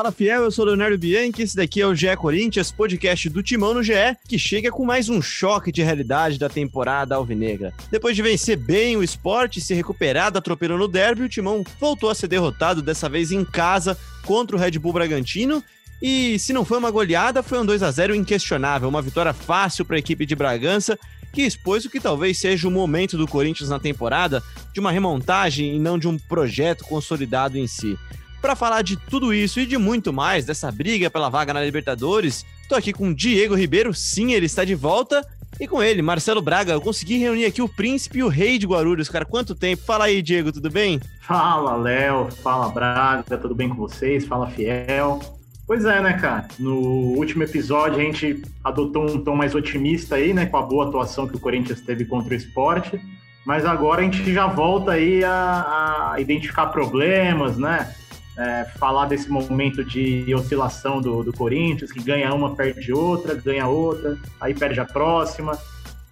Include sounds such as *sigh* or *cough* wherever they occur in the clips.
Fala fiel, eu sou Leonardo Bianchi, esse daqui é o GE Corinthians, podcast do Timão no GE, que chega com mais um choque de realidade da temporada alvinegra. Depois de vencer bem o esporte e se recuperar da atropelando no derby, o Timão voltou a ser derrotado, dessa vez em casa, contra o Red Bull Bragantino, e se não foi uma goleada, foi um 2 a 0 inquestionável, uma vitória fácil para a equipe de Bragança, que expôs o que talvez seja o momento do Corinthians na temporada de uma remontagem e não de um projeto consolidado em si. Para falar de tudo isso e de muito mais, dessa briga pela vaga na Libertadores, tô aqui com Diego Ribeiro, sim, ele está de volta. E com ele, Marcelo Braga, eu consegui reunir aqui o príncipe e o rei de Guarulhos, cara. Quanto tempo? Fala aí, Diego, tudo bem? Fala, Léo. Fala, Braga. Tudo bem com vocês? Fala, Fiel. Pois é, né, cara? No último episódio a gente adotou um tom mais otimista aí, né? Com a boa atuação que o Corinthians teve contra o esporte. Mas agora a gente já volta aí a, a identificar problemas, né? É, falar desse momento de oscilação do, do Corinthians, que ganha uma, perde outra, ganha outra, aí perde a próxima,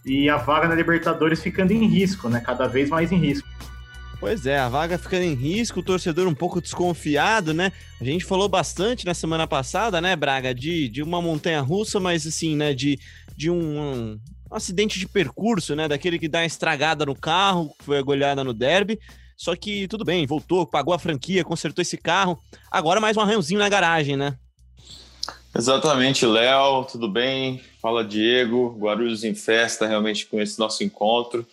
e a vaga na Libertadores ficando em risco, né? Cada vez mais em risco. Pois é, a vaga ficando em risco, o torcedor um pouco desconfiado, né? A gente falou bastante na semana passada, né, Braga, de, de uma montanha russa, mas assim, né, de, de um, um, acidente de percurso, né? Daquele que dá estragada no carro, foi a goleada no derby. Só que tudo bem, voltou, pagou a franquia, consertou esse carro. Agora mais um arranhãozinho na garagem, né? Exatamente, Léo, tudo bem? Fala Diego, Guarulhos em festa realmente com esse nosso encontro.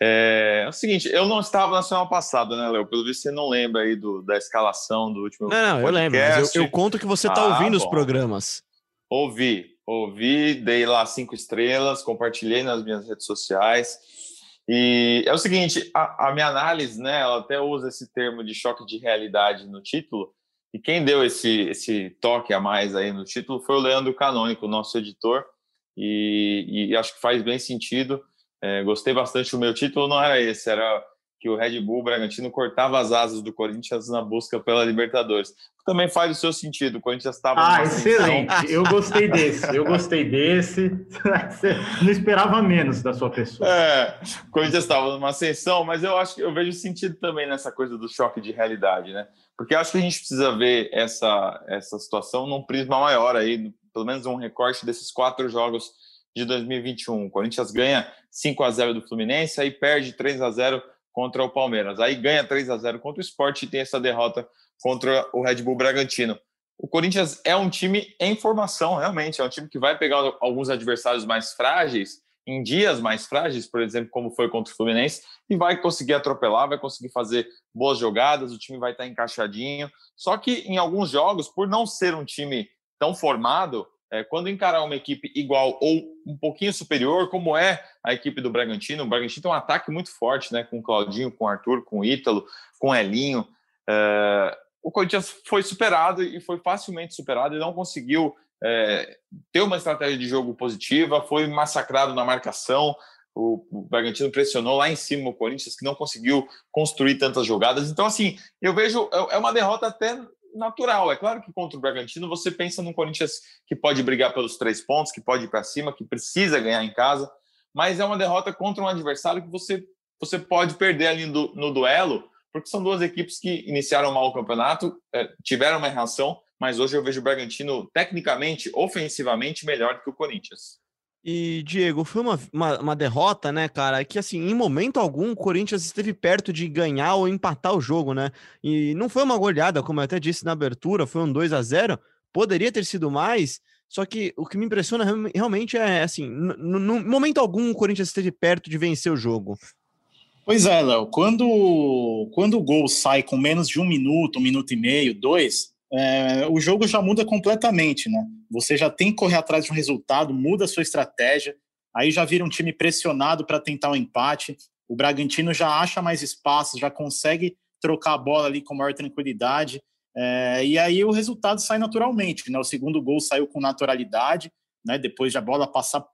É, é o seguinte, eu não estava na semana passada, né, Léo? Pelo visto você não lembra aí do, da escalação do último Não, não, eu lembro, mas eu, eu, conto que você está ah, ouvindo bom. os programas. Ouvi, ouvi, dei lá cinco estrelas, compartilhei nas minhas redes sociais. E é o seguinte, a, a, minha análise, né, ela até usa esse termo de choque de realidade no título, e quem deu esse, esse toque a mais aí no título foi o Leandro Canônico, nosso editor, e, e acho que faz bem sentido. É, gostei bastante, o meu título não era esse, era que o Red Bull Bragantino cortava as asas do Corinthians na busca pela Libertadores. Também faz o seu sentido. O Corinthians estava. Ah, excelente. Eu gostei desse. Eu gostei desse. *laughs* Não esperava menos da sua pessoa. É, o Corinthians estava numa ascensão, mas eu acho que eu vejo sentido também nessa coisa do choque de realidade, né? Porque eu acho que a gente precisa ver essa, essa situação num prisma maior aí, pelo menos um recorte desses quatro jogos de 2021. O Corinthians ganha 5 a 0 do Fluminense, aí perde 3 a 0 contra o Palmeiras. Aí ganha 3 a 0 contra o Sport e tem essa derrota contra o Red Bull Bragantino. O Corinthians é um time em formação, realmente. É um time que vai pegar alguns adversários mais frágeis, em dias mais frágeis, por exemplo, como foi contra o Fluminense, e vai conseguir atropelar, vai conseguir fazer boas jogadas, o time vai estar encaixadinho. Só que em alguns jogos, por não ser um time tão formado, é, quando encarar uma equipe igual ou um pouquinho superior, como é a equipe do Bragantino, o Bragantino tem um ataque muito forte, né? Com o Claudinho, com o Arthur, com o Ítalo, com o Elinho. É, o Corinthians foi superado e foi facilmente superado e não conseguiu é, ter uma estratégia de jogo positiva, foi massacrado na marcação. O, o Bragantino pressionou lá em cima o Corinthians, que não conseguiu construir tantas jogadas. Então, assim, eu vejo é, é uma derrota até natural. É claro que contra o Bragantino você pensa num Corinthians que pode brigar pelos três pontos, que pode ir para cima, que precisa ganhar em casa, mas é uma derrota contra um adversário que você, você pode perder ali no, no duelo, porque são duas equipes que iniciaram mal o campeonato, é, tiveram uma reação, mas hoje eu vejo o Bragantino tecnicamente, ofensivamente, melhor do que o Corinthians. E, Diego, foi uma, uma, uma, derrota, né, cara, que assim, em momento algum o Corinthians esteve perto de ganhar ou empatar o jogo, né? E não foi uma goleada, como eu até disse na abertura, foi um 2 a 0 poderia ter sido mais, só que o que me impressiona realmente é assim, no momento algum o Corinthians esteve perto de vencer o jogo. Pois é, Léo, quando, quando o gol sai com menos de um minuto, um minuto e meio, dois, é, o jogo já muda completamente, né? Você já tem que correr atrás de um resultado, muda a sua estratégia, aí já vira um time pressionado para tentar o um empate. O Bragantino já acha mais espaço, já consegue trocar a bola ali com maior tranquilidade. É, e aí o resultado sai naturalmente, né? O segundo gol saiu com naturalidade, né? Depois de a bola passar,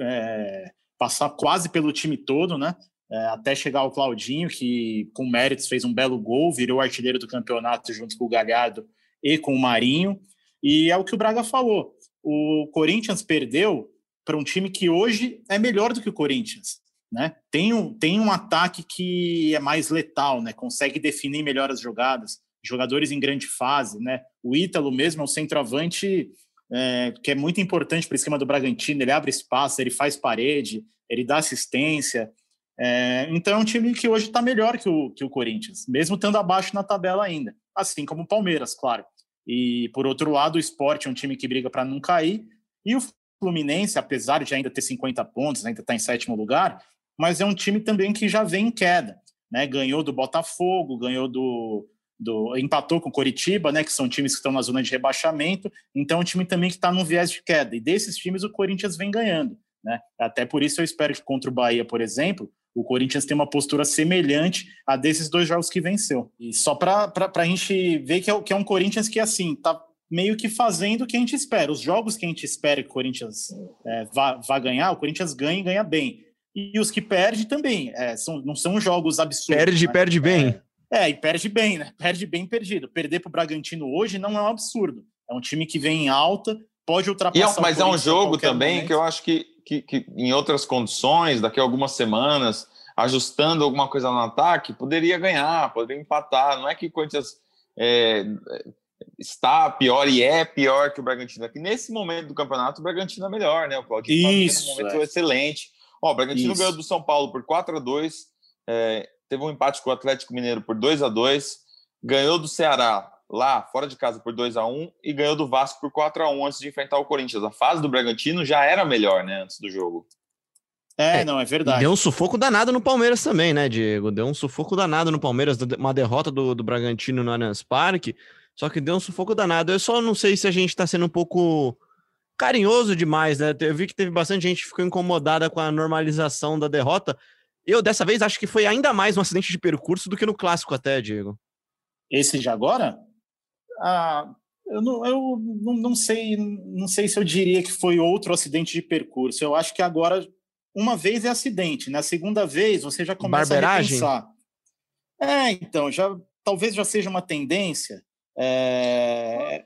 é, passar quase pelo time todo, né? É, até chegar ao Claudinho, que com méritos fez um belo gol, virou artilheiro do campeonato junto com o Galhardo e com o Marinho. E é o que o Braga falou. O Corinthians perdeu para um time que hoje é melhor do que o Corinthians. Né? Tem, um, tem um ataque que é mais letal, né? consegue definir melhor as jogadas. jogadores em grande fase, né? O Ítalo mesmo é um centroavante é, que é muito importante para o esquema do Bragantino. Ele abre espaço, ele faz parede, ele dá assistência. É, então é um time que hoje está melhor que o, que o Corinthians, mesmo estando abaixo na tabela ainda, assim como o Palmeiras, claro. E por outro lado, o Sport é um time que briga para não cair, e o Fluminense, apesar de ainda ter 50 pontos, ainda está em sétimo lugar, mas é um time também que já vem em queda. Né? Ganhou do Botafogo, ganhou do, do empatou com o Coritiba, né? Que são times que estão na zona de rebaixamento. Então, é um time também que está no viés de queda. E desses times, o Corinthians vem ganhando. Né? Até por isso eu espero que contra o Bahia, por exemplo, o Corinthians tenha uma postura semelhante a desses dois jogos que venceu. E só para a gente ver que é, que é um Corinthians que, assim, tá meio que fazendo o que a gente espera. Os jogos que a gente espera que o Corinthians é, vá, vá ganhar, o Corinthians ganha e ganha bem. E os que perde também. É, são, não são jogos absurdos. Perde, né? perde bem. É, é, e perde bem, né? Perde bem perdido. Perder para o Bragantino hoje não é um absurdo. É um time que vem em alta, pode ultrapassar. E é, mas é um jogo também momento. que eu acho que, que, que, em outras condições, daqui a algumas semanas, ajustando alguma coisa no ataque, poderia ganhar, poderia empatar. Não é que o Corinthians é, está pior e é pior que o Bragantino. Aqui nesse momento do campeonato, o Bragantino é melhor, né? O Claudinho Isso, um momento é. excelente. Ó, o Bragantino Isso. ganhou do São Paulo por 4 a 2 é, teve um empate com o Atlético Mineiro por 2 a 2 ganhou do Ceará lá, fora de casa, por 2 a 1 e ganhou do Vasco por 4 a 1 antes de enfrentar o Corinthians. A fase do Bragantino já era melhor, né, antes do jogo. É, é não, é verdade. Deu um sufoco danado no Palmeiras também, né, Diego? Deu um sufoco danado no Palmeiras, uma derrota do, do Bragantino no Allianz Parque, só que deu um sufoco danado. Eu só não sei se a gente tá sendo um pouco carinhoso demais, né? Eu vi que teve bastante gente que ficou incomodada com a normalização da derrota. Eu, dessa vez, acho que foi ainda mais um acidente de percurso do que no clássico até, Diego. Esse de agora? Ah, eu não, eu não, não sei, não sei se eu diria que foi outro acidente de percurso. Eu acho que agora uma vez é acidente, na segunda vez você já começa Barberagem? a repensar. É, então, já talvez já seja uma tendência. É,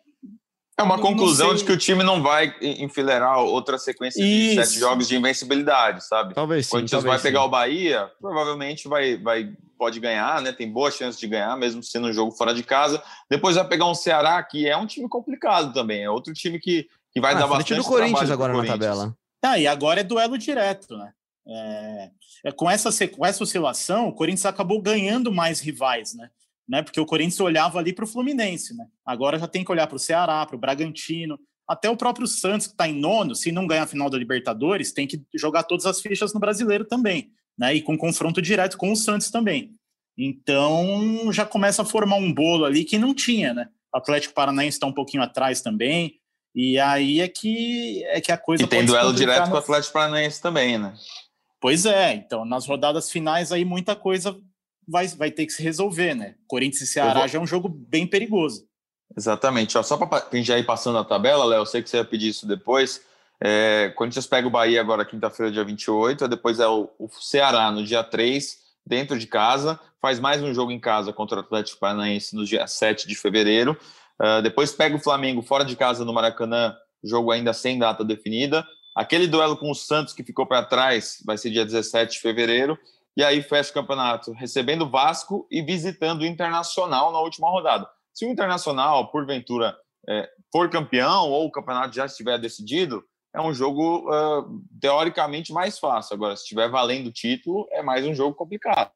é uma conclusão de que o time não vai enfileirar outra sequência de Isso. sete jogos de invencibilidade, sabe? Talvez sim. O Corinthians vai pegar o Bahia, provavelmente vai, vai, pode ganhar, né? Tem boa chance de ganhar, mesmo sendo um jogo fora de casa. Depois vai pegar um Ceará, que é um time complicado também. É outro time que, que vai ah, dar bastante do Corinthians agora na tabela. Ah, e agora é duelo direto, né? É, é, com, essa, com essa oscilação, o Corinthians acabou ganhando mais rivais, né? Né? Porque o Corinthians olhava ali para o Fluminense, né? Agora já tem que olhar para o Ceará, para o Bragantino, até o próprio Santos, que está em nono, se não ganhar a final da Libertadores, tem que jogar todas as fichas no brasileiro também, né? E com confronto direto com o Santos também. Então já começa a formar um bolo ali que não tinha, né? O Atlético Paranaense está um pouquinho atrás também. E aí é que, é que a coisa. E tem duelo direto no... com o Atlético Paranaense também, né? Pois é, então nas rodadas finais aí muita coisa vai, vai ter que se resolver, né? Corinthians e Ceará vou... já é um jogo bem perigoso. Exatamente. Ó, só para a gente já ir passando a tabela, Léo, eu sei que você ia pedir isso depois. É, Corinthians pega o Bahia agora quinta-feira, dia 28, depois é o, o Ceará no dia 3, dentro de casa, faz mais um jogo em casa contra o Atlético Paranaense no dia 7 de fevereiro. Uh, depois pega o Flamengo fora de casa no Maracanã, jogo ainda sem data definida. Aquele duelo com o Santos que ficou para trás vai ser dia 17 de fevereiro e aí fecha o campeonato recebendo o Vasco e visitando o Internacional na última rodada. Se o Internacional, porventura, é, for campeão ou o campeonato já estiver decidido, é um jogo uh, teoricamente mais fácil. Agora, se estiver valendo o título, é mais um jogo complicado.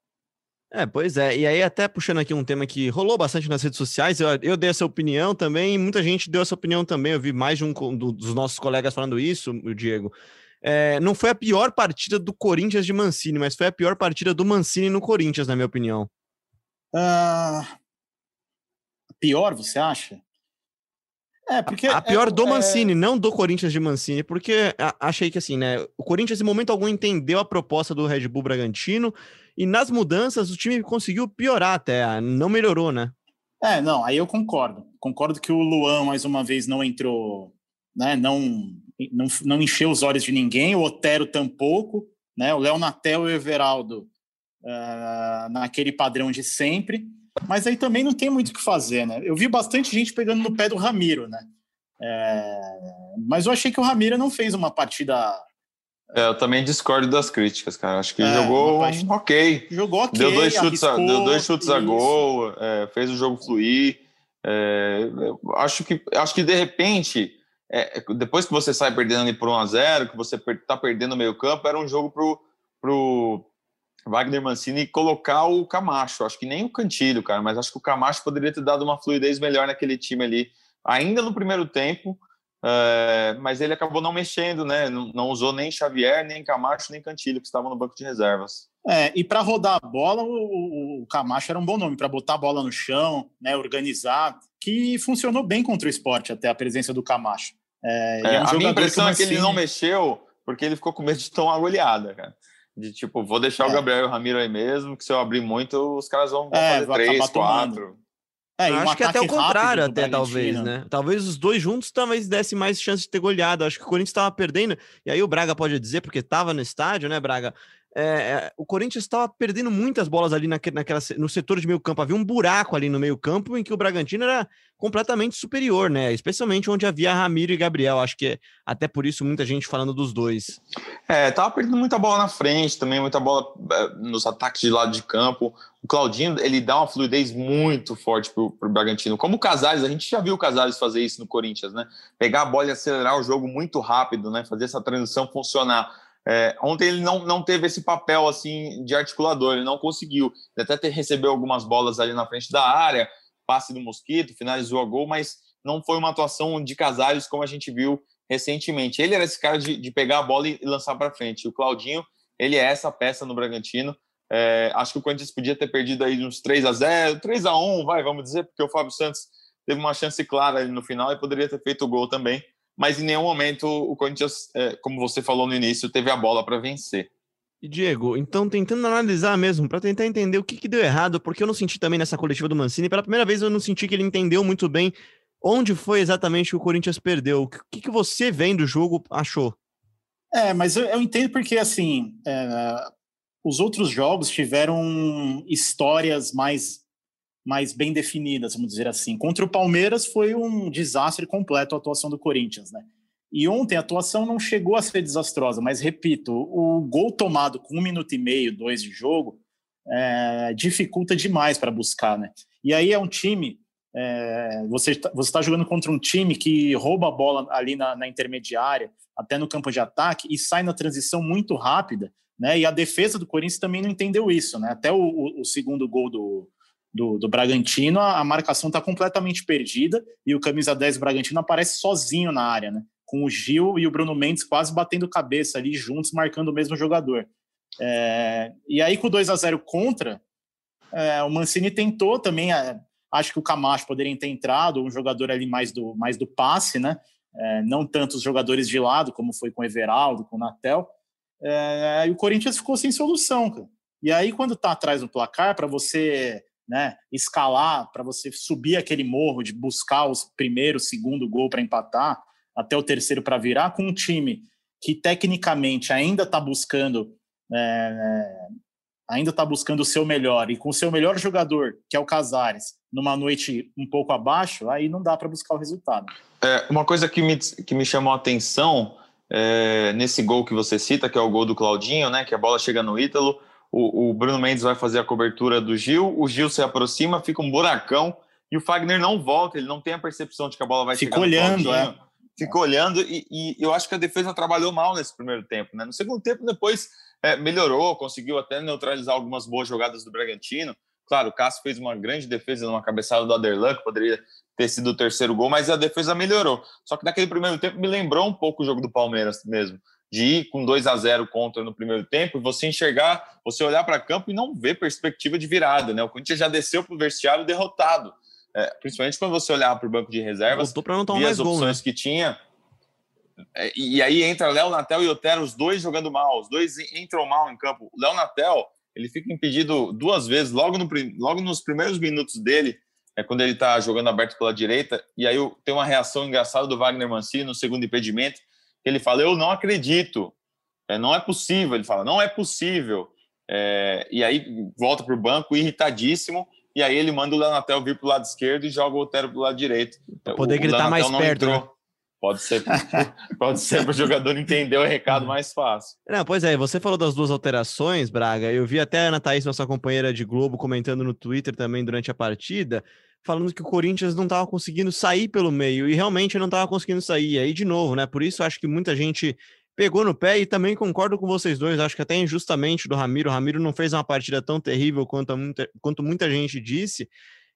É, pois é. E aí, até puxando aqui um tema que rolou bastante nas redes sociais, eu, eu dei essa opinião também, muita gente deu essa opinião também. Eu vi mais de um do, dos nossos colegas falando isso, o Diego, é, não foi a pior partida do Corinthians de Mancini, mas foi a pior partida do Mancini no Corinthians, na minha opinião. Uh, pior, você acha? É, porque a, a pior é, do Mancini, é... não do Corinthians de Mancini, porque achei que assim, né? O Corinthians, em momento algum, entendeu a proposta do Red Bull Bragantino e nas mudanças o time conseguiu piorar até, não melhorou, né? É, não, aí eu concordo. Concordo que o Luan, mais uma vez, não entrou, né? Não não, não encheu os olhos de ninguém, o Otero tampouco, né? o Léo Natel e o Everaldo uh, naquele padrão de sempre, mas aí também não tem muito o que fazer, né? Eu vi bastante gente pegando no pé do Ramiro, né? É, mas eu achei que o Ramiro não fez uma partida É, eu também discordo das críticas, cara. Acho que é, jogou ok. Jogou ok. Deu dois chutes, arriscou, a, deu dois chutes a gol, é, fez o jogo fluir. É, acho, que, acho que de repente, é, depois que você sai perdendo ali por 1 a 0 que você está perdendo o meio campo, era um jogo pro, pro Wagner Mancini colocar o Camacho. Acho que nem o Cantilho, cara, mas acho que o Camacho poderia ter dado uma fluidez melhor naquele time ali, ainda no primeiro tempo. É, mas ele acabou não mexendo, né? Não, não, usou nem Xavier, nem Camacho, nem Cantilho, que estavam no banco de reservas. É, e para rodar a bola, o, o, Camacho era um bom nome, para botar a bola no chão, né, organizar, que funcionou bem contra o esporte até a presença do Camacho. É, é, é um a minha impressão que é que ele não mexeu porque ele ficou com medo de tomar uma goleada, cara. De tipo, vou deixar o é. Gabriel e o Ramiro aí mesmo, que se eu abrir muito, os caras vão, é, fazer três, quatro. É, um acho que até o contrário, até talvez, né? Talvez os dois juntos talvez desse mais chance de ter goleado. Acho que o Corinthians estava perdendo, e aí o Braga pode dizer, porque estava no estádio, né, Braga? É, o Corinthians estava perdendo muitas bolas ali naquele, naquela, no setor de meio campo. Havia um buraco ali no meio campo em que o Bragantino era completamente superior, né? Especialmente onde havia Ramiro e Gabriel. Acho que até por isso muita gente falando dos dois. É, tava perdendo muita bola na frente também, muita bola é, nos ataques de lado de campo. O Claudinho, ele dá uma fluidez muito forte pro, pro Bragantino. Como o Casares, a gente já viu o Casares fazer isso no Corinthians, né? Pegar a bola e acelerar o jogo muito rápido, né? Fazer essa transição funcionar. É, ontem ele não, não teve esse papel assim de articulador, ele não conseguiu. Ele até recebeu algumas bolas ali na frente da área, passe do Mosquito, finalizou a gol, mas não foi uma atuação de Casares como a gente viu recentemente. Ele era esse cara de, de pegar a bola e lançar para frente. O Claudinho, ele é essa peça no Bragantino. É, acho que o Corinthians podia ter perdido aí uns 3 a 0 3 a 1 vai, vamos dizer, porque o Fábio Santos teve uma chance clara ali no final e poderia ter feito o gol também mas em nenhum momento o Corinthians, é, como você falou no início, teve a bola para vencer. E Diego, então tentando analisar mesmo, para tentar entender o que, que, deu errado, porque eu não senti também nessa coletiva do Mancini, pela primeira vez eu não senti que ele entendeu muito bem onde foi exatamente que o Corinthians perdeu. O que, que você vem do jogo achou? É, mas eu, eu entendo porque, assim, é, os outros jogos tiveram histórias mais mais bem definidas, vamos dizer assim. Contra o Palmeiras foi um desastre completo a atuação do Corinthians, né? E ontem a atuação não chegou a ser desastrosa, mas repito, o gol tomado com um minuto e meio, dois de jogo, é, dificulta demais para buscar, né? E aí é um time, é, você está tá jogando contra um time que rouba a bola ali na, na intermediária, até no campo de ataque, e sai na transição muito rápida, né? E a defesa do Corinthians também não entendeu isso, né? Até o, o, o segundo gol do, do, do Bragantino, a, a marcação está completamente perdida e o camisa 10 Bragantino aparece sozinho na área, né? Com o Gil e o Bruno Mendes quase batendo cabeça ali juntos, marcando o mesmo jogador. É, e aí, com o 2 a 0 contra, é, o Mancini tentou também. É, acho que o Camacho poderia ter entrado, um jogador ali mais do, mais do passe, né? É, não tanto os jogadores de lado, como foi com o Everaldo, com o Natel. É, e o Corinthians ficou sem solução. Cara. E aí, quando tá atrás do placar, para você né, escalar para você subir aquele morro de buscar os primeiro, segundo gol para empatar, até o terceiro para virar, com um time que tecnicamente ainda está buscando é, ainda está buscando o seu melhor e com o seu melhor jogador, que é o Casares, numa noite um pouco abaixo, aí não dá para buscar o resultado. É, uma coisa que me, que me chamou a atenção é, nesse gol que você cita, que é o gol do Claudinho, né, que a bola chega no Ítalo, o, o, Bruno Mendes vai fazer a cobertura do Gil, o Gil se aproxima, fica um buracão e o Fagner não volta, ele não tem a percepção de que a bola vai fica olhando, é. Fica olhando e, e, eu acho que a defesa trabalhou mal nesse primeiro tempo, né? No segundo tempo, depois é, melhorou, conseguiu até neutralizar algumas boas jogadas do Bragantino. Claro, o Cássio fez uma grande defesa numa cabeçada do Aderlan, que poderia ter sido o terceiro gol, mas a defesa melhorou. Só que naquele primeiro tempo me lembrou um pouco o jogo do Palmeiras mesmo de ir com 2 a 0 contra no primeiro tempo e você enxergar, você olhar para campo e não ver perspectiva de virada, né? O Corinthians já desceu para o vestiário derrotado. É, principalmente quando você olhar para o banco de reservas, não tomar as opções gol, né? que tinha. É, e aí entra Léo Natel e Otero, os dois jogando mal, os dois entram mal em campo. O Léo Natel, ele fica impedido duas vezes, logo, no, logo nos primeiros minutos dele, é quando ele está jogando aberto pela direita, e aí tem uma reação engraçada do Wagner Mancini no segundo impedimento, ele fala: Eu não acredito, é, não é possível. Ele fala: Não é possível. É, e aí volta para o banco irritadíssimo. E aí ele manda o Leonatel vir para o lado esquerdo e joga o Otero para o lado direito. Pra poder o, gritar mais perto. Né? Pode ser, *laughs* pode ser para o jogador entender o recado mais fácil. Não, pois é, você falou das duas alterações, Braga. Eu vi até a Ana Thaís, nossa companheira de Globo, comentando no Twitter também durante a partida, falando que o Corinthians não estava conseguindo sair pelo meio, e realmente não estava conseguindo sair. Aí, de novo, né? Por isso acho que muita gente pegou no pé e também concordo com vocês dois. Acho que até injustamente do Ramiro. O Ramiro não fez uma partida tão terrível quanto muita, quanto muita gente disse.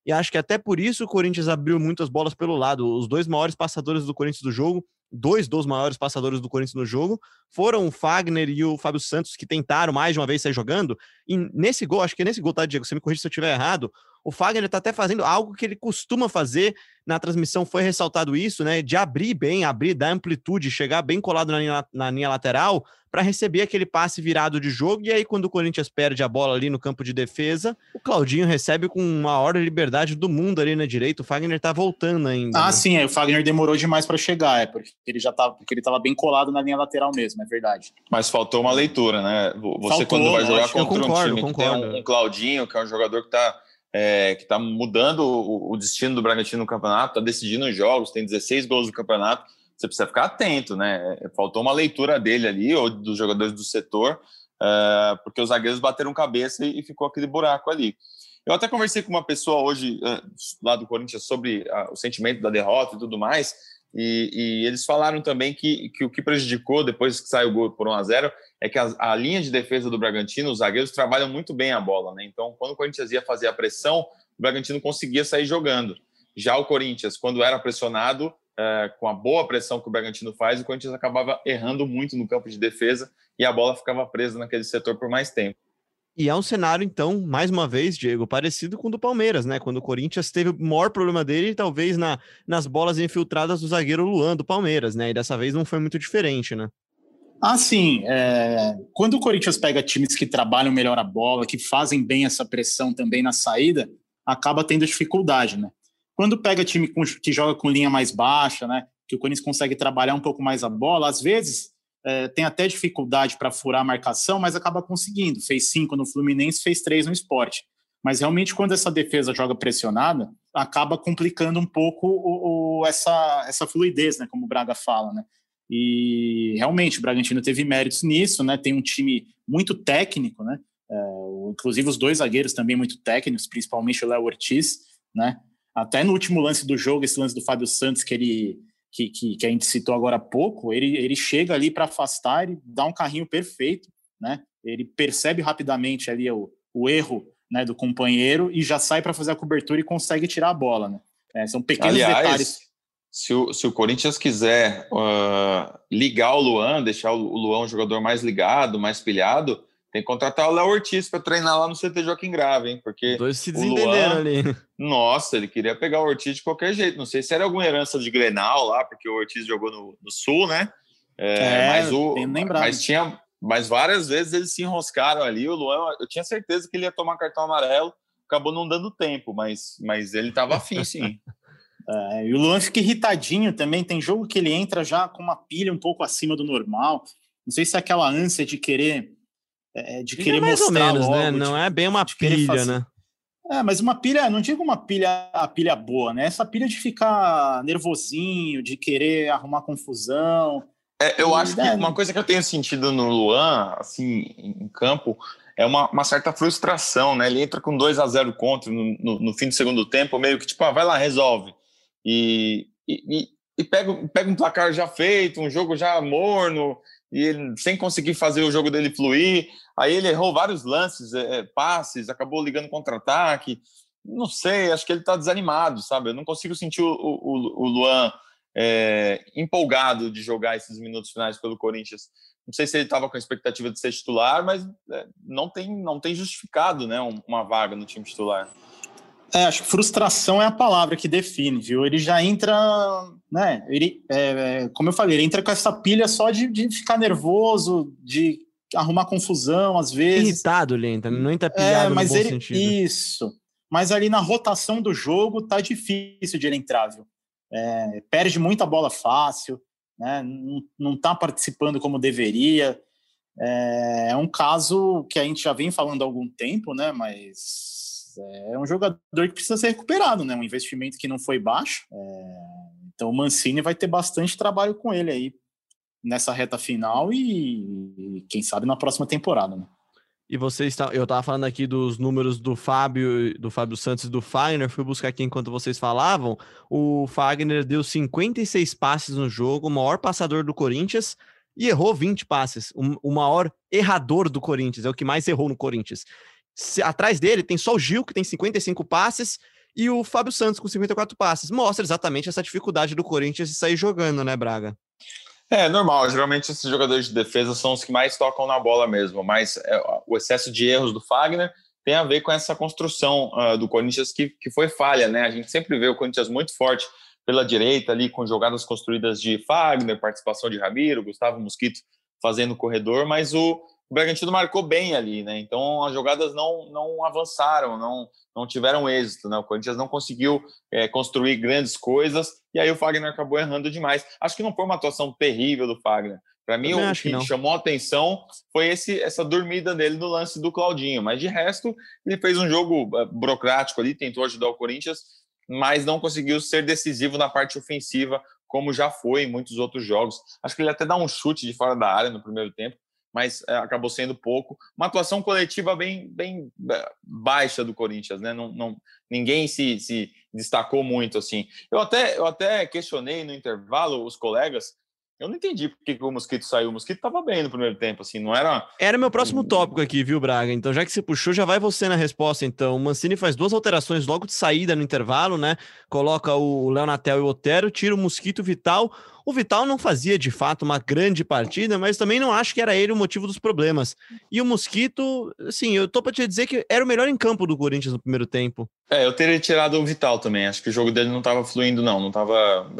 E acho que até por isso o Corinthians abriu muitas bolas pelo lado. Os dois maiores passadores do Corinthians do jogo, dois dos maiores passadores do Corinthians no jogo, foram o Fagner e o Fábio Santos, que tentaram mais de uma vez sair jogando. E nesse gol, acho que nesse gol, tá, Diego? Você me corrige se eu estiver errado. O Fagner está até fazendo algo que ele costuma fazer. Na transmissão foi ressaltado isso, né? De abrir bem, abrir, dar amplitude, chegar bem colado na linha, na linha lateral para receber aquele passe virado de jogo. E aí, quando o Corinthians perde a bola ali no campo de defesa, o Claudinho recebe com uma hora de liberdade do mundo ali na direita. O Fagner tá voltando ainda. Ah, né? sim, é, o Fagner demorou demais para chegar, é porque ele já tava, porque ele tava bem colado na linha lateral mesmo, é verdade. Mas faltou uma leitura, né? Você faltou, quando vai jogar contra concordo, um time concordo. que tem um, um Claudinho, que é um jogador que tá é, que está mudando o, o, destino do Bragantino no campeonato, está decidindo os jogos, tem 16 gols no campeonato, você precisa ficar atento, né? É, faltou uma leitura dele ali, ou dos jogadores do setor, uh, porque os zagueiros bateram cabeça e, e, ficou aquele buraco ali. Eu até conversei com uma pessoa hoje, uh, lá do Corinthians, sobre uh, o sentimento da derrota e tudo mais, e, e, eles falaram também que, que o que prejudicou depois que saiu o gol por 1 a 0 é que a, a, linha de defesa do Bragantino, os zagueiros trabalham muito bem a bola, né? Então, quando o Corinthians ia fazer a pressão, o Bragantino conseguia sair jogando. Já o Corinthians, quando era pressionado, é, com a boa pressão que o Bragantino faz, o Corinthians acabava errando muito no campo de defesa e a bola ficava presa naquele setor por mais tempo. E é um cenário, então, mais uma vez, Diego, parecido com o do Palmeiras, né? Quando o Corinthians teve o maior problema dele, talvez na, nas bolas infiltradas do zagueiro Luan do Palmeiras, né? E dessa vez não foi muito diferente, né? Ah, sim. É... Quando o Corinthians pega times que trabalham melhor a bola, que fazem bem essa pressão também na saída, acaba tendo dificuldade, né? Quando pega time que joga com linha mais baixa, né? Que o Corinthians consegue trabalhar um pouco mais a bola, às vezes é, tem até dificuldade para furar a marcação, mas acaba conseguindo. Fez cinco no Fluminense, fez três no esporte. Mas realmente, quando essa defesa joga pressionada, acaba complicando um pouco o, o, essa, essa fluidez, né? Como o Braga fala, né? E realmente o Bragantino teve méritos nisso, né? Tem um time muito técnico, né? É, inclusive os dois zagueiros também muito técnicos, principalmente o Léo Ortiz, né? Até no último lance do jogo, esse lance do Fábio Santos que ele que, que, que a gente citou agora há pouco, ele, ele chega ali para afastar, ele dá um carrinho perfeito, né? Ele percebe rapidamente ali o, o erro né, do companheiro e já sai para fazer a cobertura e consegue tirar a bola, né? É, são pequenos Aliás, detalhes. Se o, se o Corinthians quiser uh, ligar o Luan, deixar o Luan um jogador mais ligado, mais pilhado, tem que contratar o Léo Ortiz para treinar lá no CT Joaquim Grave, hein? Porque Dois se desentenderam ali. Nossa, ele queria pegar o Ortiz de qualquer jeito. Não sei se era alguma herança de Grenal lá, porque o Ortiz jogou no, no Sul, né? É, é, mas, o, mas tinha, mas várias vezes eles se enroscaram ali. O Luan, eu tinha certeza que ele ia tomar cartão amarelo, acabou não dando tempo, mas, mas ele estava afim, sim. *laughs* É, e o Luan fica irritadinho também. Tem jogo que ele entra já com uma pilha um pouco acima do normal. Não sei se é aquela ânsia de querer é, de querer é mais mostrar ou menos, né? logo, né? Não de, é bem uma pilha, né? É, mas uma pilha, não digo uma pilha, a pilha boa, né? Essa pilha de ficar nervosinho, de querer arrumar confusão. É, eu e, acho que né? uma coisa que eu tenho sentido no Luan, assim, em campo, é uma, uma certa frustração, né? Ele entra com 2 a 0 contra no, no, no, fim do segundo tempo, meio que tipo, ah, vai lá, resolve. E, e, e pega, pega um placar já feito, um jogo já morno, e ele, sem conseguir fazer o jogo dele fluir. Aí ele errou vários lances, é, é passes, acabou ligando contra-ataque. Não sei, acho que ele está desanimado, sabe? Eu não consigo sentir o, o, o Luan é, empolgado de jogar esses minutos finais pelo Corinthians. Não sei se ele estava com a expectativa de ser titular, mas é, não, tem, não tem justificado né, uma vaga no time titular. É, acho que frustração é a palavra que define, viu? Ele já entra, né? Ele, é, é, como eu falei, ele entra com essa pilha só de, de ficar nervoso, de arrumar confusão às vezes. Irritado, ele entra, não entra pilhado é, mas no ele, sentido. Isso. Mas ali na rotação do jogo tá difícil de ele entrar, viu? É, perde muita bola fácil, né? Não, não tá participando como deveria. É, é um caso que a gente já vem falando há algum tempo, né? Mas é um jogador que precisa ser recuperado, né? Um investimento que não foi baixo, é, Então o Mancini vai ter bastante trabalho com ele aí nessa reta final e, quem sabe na próxima temporada, né? E você está, eu estava falando aqui dos números do Fábio, do Fábio Santos e do Fagner, fui buscar aqui enquanto vocês falavam. O Fagner deu 56 passes no jogo, o maior passador do Corinthians, e errou 20 passes. O, o maior errador do Corinthians, é o que mais errou no Corinthians. Se, atrás dele tem só o Gil, que tem 55 passes, e o Fábio Santos com 54 passes. Mostra exatamente essa dificuldade do Corinthians de sair jogando, né, Braga? É normal, geralmente esses jogadores de defesa são os que mais tocam na bola mesmo, mas é, o excesso de erros do Fagner tem a ver com essa construção uh, do Corinthians que, que foi falha, né? A gente sempre vê o Corinthians muito forte pela direita ali, com jogadas construídas de Fagner, participação de Ramiro, Gustavo Mosquito fazendo corredor, mas o, o Bragantino marcou bem ali, né? Então as jogadas não, não avançaram, não, não tiveram êxito, né? O Corinthians não conseguiu é, construir grandes coisas e aí o Fagner acabou errando demais. Acho que não foi uma atuação terrível do Fagner. Para mim, o que, que chamou a atenção foi esse, essa dormida dele no lance do Claudinho. Mas de resto, ele fez um jogo é, burocrático ali, tentou ajudar o Corinthians, mas não conseguiu ser decisivo na parte ofensiva, como já foi em muitos outros jogos. Acho que ele até dá um chute de fora da área no primeiro tempo, mas é, acabou sendo pouco. Uma atuação coletiva bem, bem é, baixa do Corinthians, né? Não, não, ninguém se, se destacou muito assim. Eu até, eu até questionei no intervalo os colegas eu não entendi por que o Mosquito saiu. O Mosquito estava bem no primeiro tempo, assim, não era. Era meu próximo tópico aqui, viu, Braga? Então, já que você puxou, já vai você na resposta. Então, o Mancini faz duas alterações logo de saída no intervalo, né? Coloca o Leonatel e o Otero, tira o Mosquito Vital. O Vital não fazia de fato uma grande partida, mas também não acho que era ele o motivo dos problemas. E o Mosquito, assim, eu tô para te dizer que era o melhor em campo do Corinthians no primeiro tempo. É, eu teria tirado o Vital também. Acho que o jogo dele não estava fluindo, não. Não estava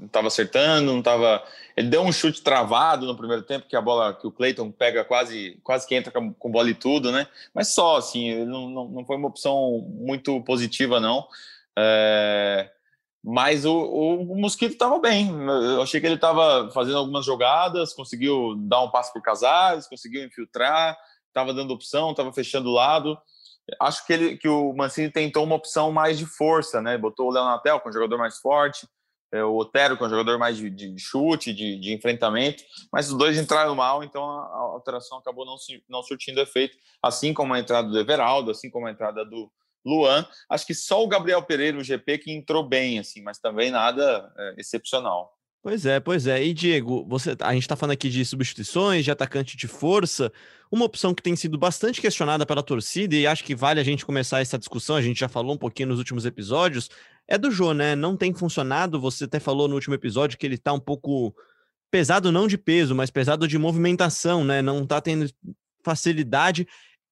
não tava acertando, não estava. Ele deu um chute travado no primeiro tempo, que a bola que o Cleiton pega quase, quase que entra com, com bola e tudo, né? Mas só, assim, não, não, não foi uma opção muito positiva, não. É... Mas o, o, o Mosquito estava bem. Eu achei que ele estava fazendo algumas jogadas, conseguiu dar um passo por Casares, conseguiu infiltrar, estava dando opção, estava fechando o lado. Acho que, ele, que o Mancini tentou uma opção mais de força, né? Botou o Leonatel, com é um jogador mais forte, é, o Otero, com é um jogador mais de, de chute, de, de, enfrentamento, mas os dois entraram mal, então a, a alteração acabou não, não surtindo efeito, assim como a entrada do Everaldo, assim como a entrada do, Luan. Acho que só o Gabriel Pereira, o GP, que entrou bem, assim, mas também nada é, excepcional. Pois é, pois é. E Diego, você, a gente está falando aqui de substituições, de atacante de força, uma opção que tem sido bastante questionada pela torcida e acho que vale a gente começar essa discussão. A gente já falou um pouquinho nos últimos episódios. É do Jô, né? Não tem funcionado. Você até falou no último episódio que ele está um pouco pesado, não de peso, mas pesado de movimentação, né? Não está tendo facilidade.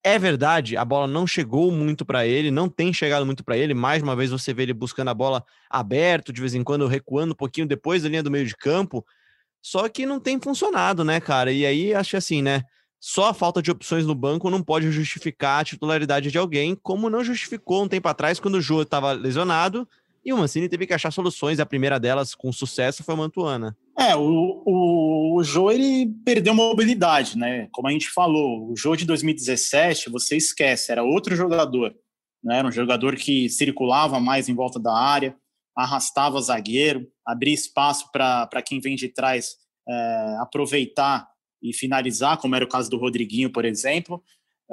É verdade, a bola não chegou muito para ele, não tem chegado muito para ele. Mais uma vez você vê ele buscando a bola aberto, de vez em quando recuando um pouquinho depois da linha do meio de campo. Só que não tem funcionado, né, cara? E aí acho assim, né? Só a falta de opções no banco não pode justificar a titularidade de alguém, como não justificou um tempo atrás quando o Jô estava lesionado e o Mancini teve que achar soluções. A primeira delas, com sucesso, foi a Mantuana. É, o, o, o Jô, ele perdeu mobilidade, né? Como a gente falou, o Jô de 2017, você esquece, era outro jogador. Né? Era um jogador que circulava mais em volta da área, arrastava zagueiro, abria espaço para quem vem de trás é, aproveitar e finalizar, como era o caso do Rodriguinho, por exemplo.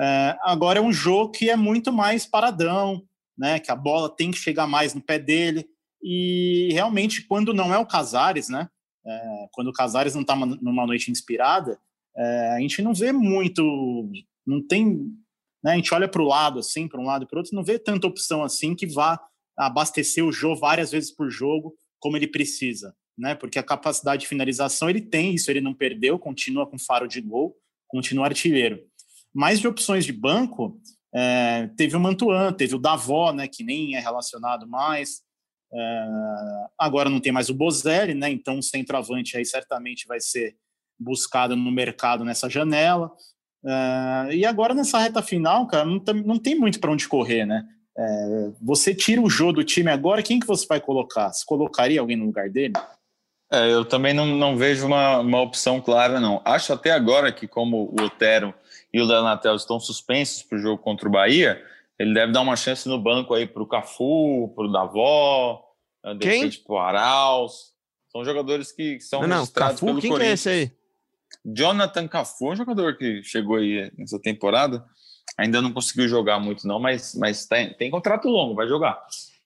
É, agora é um jogo que é muito mais paradão, né? Que a bola tem que chegar mais no pé dele. E realmente, quando não é o Casares, né? É, quando o Casares não está numa noite inspirada, é, a gente não vê muito, não tem, né? A gente olha para o lado assim, para um lado e para outro, não vê tanta opção assim que vá abastecer o jogo várias vezes por jogo como ele precisa, né? Porque a capacidade de finalização ele tem, isso ele não perdeu, continua com faro de gol, continua artilheiro. Mais de opções de banco, é, teve o Mantuan, teve o Davó, né, que nem é relacionado mais. É, agora não tem mais o Bozelli, né? Então o centroavante aí certamente vai ser buscado no mercado nessa janela. É, e agora nessa reta final, cara, não, tem, não tem muito para onde correr, né? É, você tira o jogo do time agora, quem que você vai colocar? Você colocaria alguém no lugar dele? É, eu também não, não vejo uma, uma opção clara, não. Acho até agora que, como o Otero e o Leonatel estão suspensos para o jogo contra o Bahia, ele deve dar uma chance no banco aí para o Cafu, para o Davó, de Quem? repente para o Arauz. São jogadores que são não, não, Cafu, pelo quem que é esse aí? Jonathan Cafu, um jogador que chegou aí nessa temporada. Ainda não conseguiu jogar muito, não, mas, mas tem, tem contrato longo, vai jogar.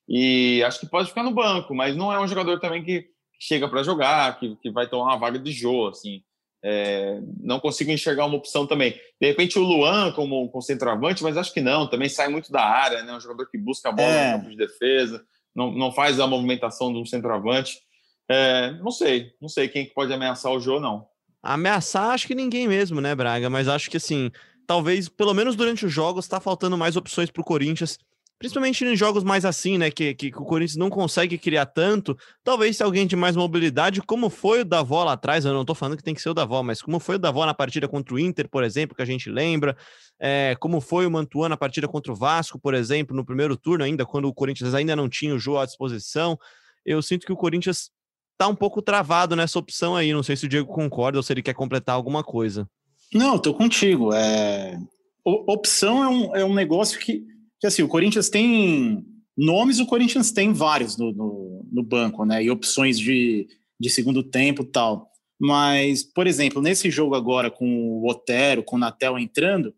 E acho que pode ficar no banco, mas não é um jogador também que chega para jogar, que, que vai tomar uma vaga de jogo, assim. É, não consigo enxergar uma opção também. De repente o Luan como, como centroavante, mas acho que não, também sai muito da área, né? Um jogador que busca a bola é. no campo de defesa, não, não faz a movimentação de um centroavante. É, não sei, não sei quem pode ameaçar o jogo, não. Ameaçar, acho que ninguém mesmo, né, Braga? Mas acho que assim, talvez, pelo menos durante os jogos, está faltando mais opções para o Corinthians Principalmente em jogos mais assim, né? Que, que, que, o Corinthians não consegue criar tanto. Talvez se alguém de mais mobilidade, como foi o Davó lá atrás, eu não tô falando que tem que ser o Davó, mas como foi o Davó na partida contra o Inter, por exemplo, que a gente lembra. É, como foi o Mantuan na partida contra o Vasco, por exemplo, no primeiro turno, ainda, quando o Corinthians ainda não tinha o jogo à disposição. Eu sinto que o Corinthians tá um pouco travado nessa opção aí. Não sei se o Diego concorda ou se ele quer completar alguma coisa. Não, tô contigo. É... opção é um, é um negócio que que assim, o Corinthians tem nomes, o Corinthians tem vários no, no, no banco, né? E opções de, de segundo tempo tal. Mas, por exemplo, nesse jogo agora com o Otero, com o Natel entrando,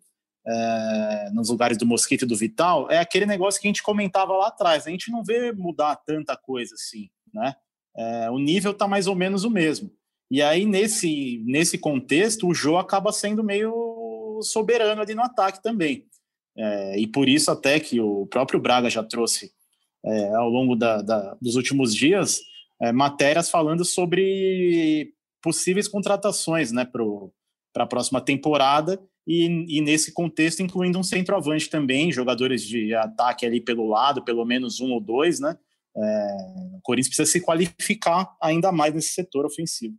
é, nos lugares do Mosquito e do Vital, é aquele negócio que a gente comentava lá atrás. A gente não vê mudar tanta coisa assim, né? É, o nível tá mais ou menos o mesmo. E aí, nesse, nesse contexto, o Jô acaba sendo meio soberano ali no ataque também. É, e por isso até que o próprio Braga já trouxe é, ao longo da, da, dos últimos dias é, matérias falando sobre possíveis contratações né, para a próxima temporada e, e, nesse contexto incluindo um centroavante também, jogadores de ataque ali pelo lado, pelo menos um ou dois, né? É, o Corinthians precisa se qualificar ainda mais nesse setor ofensivo.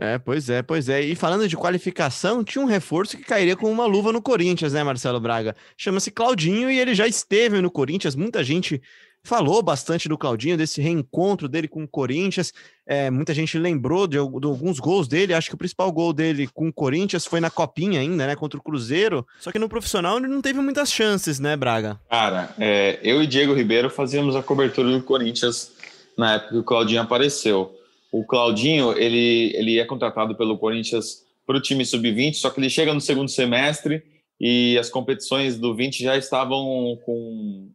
É, pois é, pois é. E falando de qualificação, tinha um reforço que cairia com uma luva no Corinthians, né, Marcelo Braga? Chama-se Claudinho e ele já esteve no Corinthians. Muita gente falou bastante do Claudinho, desse reencontro dele com o Corinthians. É, muita gente lembrou de, de, alguns gols dele. Acho que o principal gol dele com o Corinthians foi na Copinha ainda, né? Contra o Cruzeiro. Só que no profissional ele não teve muitas chances, né, Braga? Cara, é, eu e Diego Ribeiro fazíamos a cobertura do Corinthians na época que o Claudinho apareceu. O Claudinho, ele, ele é contratado pelo Corinthians para o time sub-20, só que ele chega no segundo semestre e as competições do 20 já estavam com,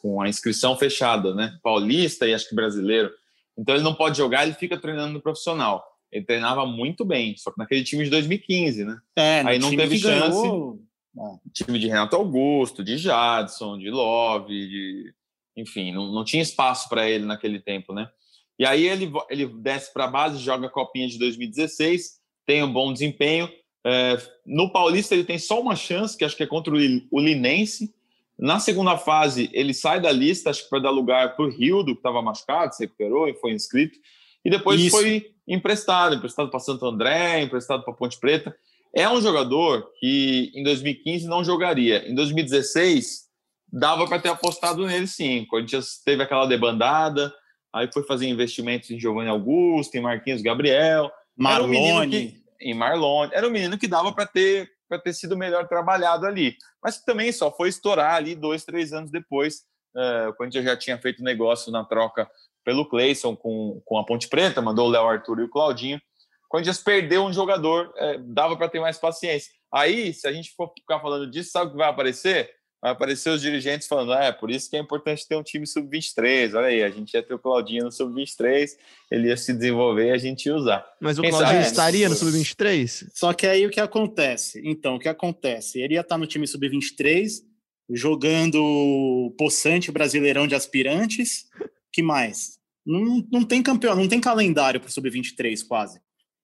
com a inscrição fechada, né? Paulista e acho que brasileiro. Então ele não pode jogar, ele fica treinando no profissional. Ele treinava muito bem, só que naquele time de 2015, né? É, Aí não teve chance. Ganhou... É. Time de Renato Augusto, de Jadson, de Love, de... enfim, não, não tinha espaço para ele naquele tempo, né? E aí ele, ele desce para a base, joga a Copinha de 2016, tem um bom desempenho. É, no Paulista ele tem só uma chance, que acho que é contra o Linense. Na segunda fase ele sai da lista, acho que para dar lugar para o Rildo, que estava machucado, se recuperou e foi inscrito. E depois Isso. foi emprestado, emprestado para Santo André, emprestado para Ponte Preta. É um jogador que em 2015 não jogaria. Em 2016 dava para ter apostado nele sim. O Corinthians teve aquela debandada, aí foi fazer investimentos em Giovanni Augusto, em Marquinhos Gabriel. Marlone. Que, em Marlone. Era um menino que dava para ter, ter sido melhor trabalhado ali. Mas também só foi estourar ali dois, três anos depois, uh, quando já tinha feito negócio na troca pelo Cleison com, com a Ponte Preta, mandou o Léo Arthur e o Claudinho. Quando já perdeu um jogador, é, dava para ter mais paciência. Aí, se a gente for ficar falando disso, sabe o que vai aparecer? Vai aparecer os dirigentes falando: ah, é por isso que é importante ter um time sub-23. Olha aí, a gente ia ter o Claudinho no sub-23, ele ia se desenvolver e a gente ia usar. Mas o Quem Claudinho sabe? estaria no sub-23? Só que aí o que acontece? Então, o que acontece? Ele ia estar no time sub-23, jogando poçante brasileirão de aspirantes. que mais? Não, não tem campeão, não tem calendário para o sub-23 quase.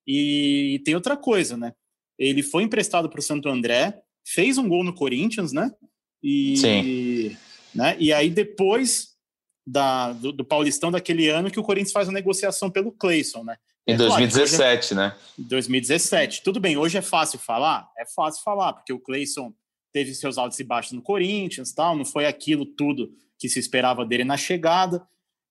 E tem outra coisa, né? Ele foi emprestado para o Santo André, fez um gol no Corinthians, né? E, Sim. Né, e aí, depois da, do, do, Paulistão daquele ano, que o Corinthians faz a negociação pelo Cleison, né? Em é, 2017, claro, é, né? 2017. Tudo bem, hoje é fácil falar? É fácil falar, porque o Cleison teve seus altos e baixos no Corinthians, tal, não foi aquilo tudo que se esperava dele na chegada,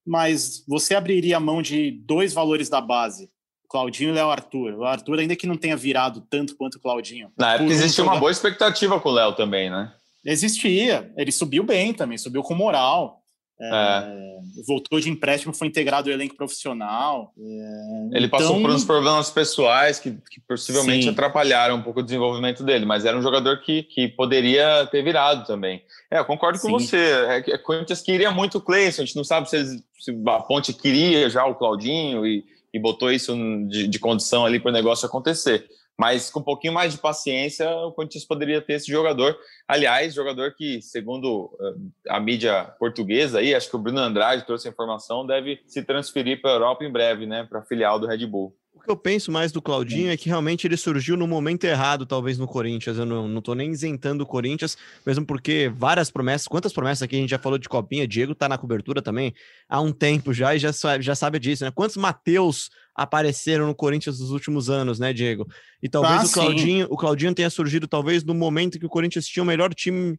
mas você abriria a mão de dois valores da base, Claudinho e Léo Arthur. O Arthur, ainda que não tenha virado tanto quanto o Claudinho. Na época existia uma boa expectativa com o Léo também, né? Existia, ele subiu bem também, subiu com moral. É, voltou de empréstimo, foi integrado ao elenco profissional. É, ele então... passou por uns problemas pessoais que, que possivelmente Sim. atrapalharam um pouco o desenvolvimento dele, mas era um jogador que, que poderia ter virado também. É, eu concordo Sim. com você. É, é, Corinthians queria muito o Cleison, a gente não sabe se, eles, se a Ponte queria já o Claudinho e, e botou isso de, de condição ali para o negócio acontecer. Mas com um pouquinho mais de paciência, o Corinthians poderia ter esse jogador. Aliás, jogador que, segundo eh, a mídia portuguesa, aí, acho que o Bruno Andrade trouxe a informação, deve se transferir para a Europa em breve, né? Para a filial do Red Bull. O que eu penso mais do Claudinho é. que realmente ele surgiu no momento errado, talvez no Corinthians. Eu não, não tô nem isentando o Corinthians, mesmo porque várias promessas, quantas promessas aqui a gente já falou de copinha, Diego tá na cobertura também há um tempo já e já, já sabe disso, né? Quantos Mateus apareceram no Corinthians nos últimos anos, né, Diego? E talvez ah, o Claudinho, sim. o Claudinho tenha surgido talvez no momento que o Corinthians tinha o melhor time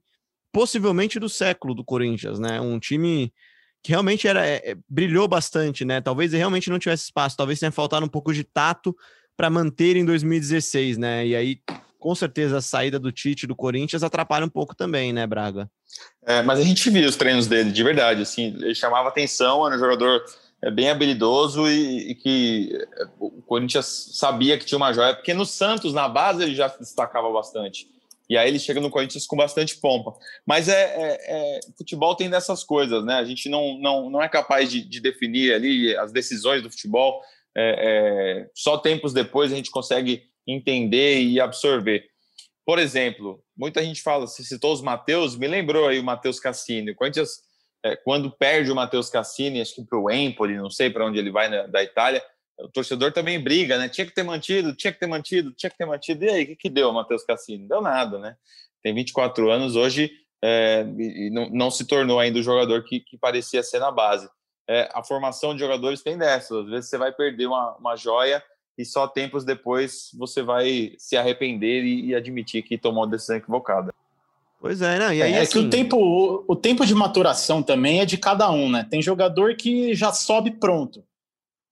possivelmente do século do Corinthians, né? Um time que realmente era é, é, brilhou bastante, né? Talvez realmente não tivesse espaço, talvez tenha faltado um pouco de tato para manter em 2016, né? E aí, com certeza, a saída do Tite do Corinthians atrapalha um pouco também, né, Braga? É, mas a gente viu os treinos dele, de verdade, assim, ele chamava atenção, era um jogador é, bem habilidoso e, e que é, o Corinthians sabia que tinha uma joia, porque no Santos, na base, ele já se destacava bastante. E aí ele chega no Corinthians com bastante pompa. Mas é, é, é, futebol tem dessas coisas, né? A gente não, não, não é capaz de, de definir ali as decisões do futebol. É, é, só tempos depois a gente consegue entender e absorver. Por exemplo, muita gente fala, se citou os Matheus, me lembrou aí o Matheus Cassini. O Corinthians, é, quando perde o Matheus Cassini, acho que para o Empoli, não sei para onde ele vai né, da Itália, o torcedor também briga, né? Tinha que ter mantido, tinha que ter mantido, tinha que ter mantido. E aí, o que, que deu, Matheus Cassini? Não deu nada, né? Tem 24 anos hoje é, e não, não, se tornou ainda o jogador que, que parecia ser na base. É, a formação de jogadores tem dessas. Às vezes você vai perder uma, uma joia e só tempos depois você vai se arrepender e, e admitir que tomou uma decisão equivocada. Pois é, né? E aí, é, assim... que o tempo, o tempo de maturação também é de cada um, né? Tem jogador que já sobe pronto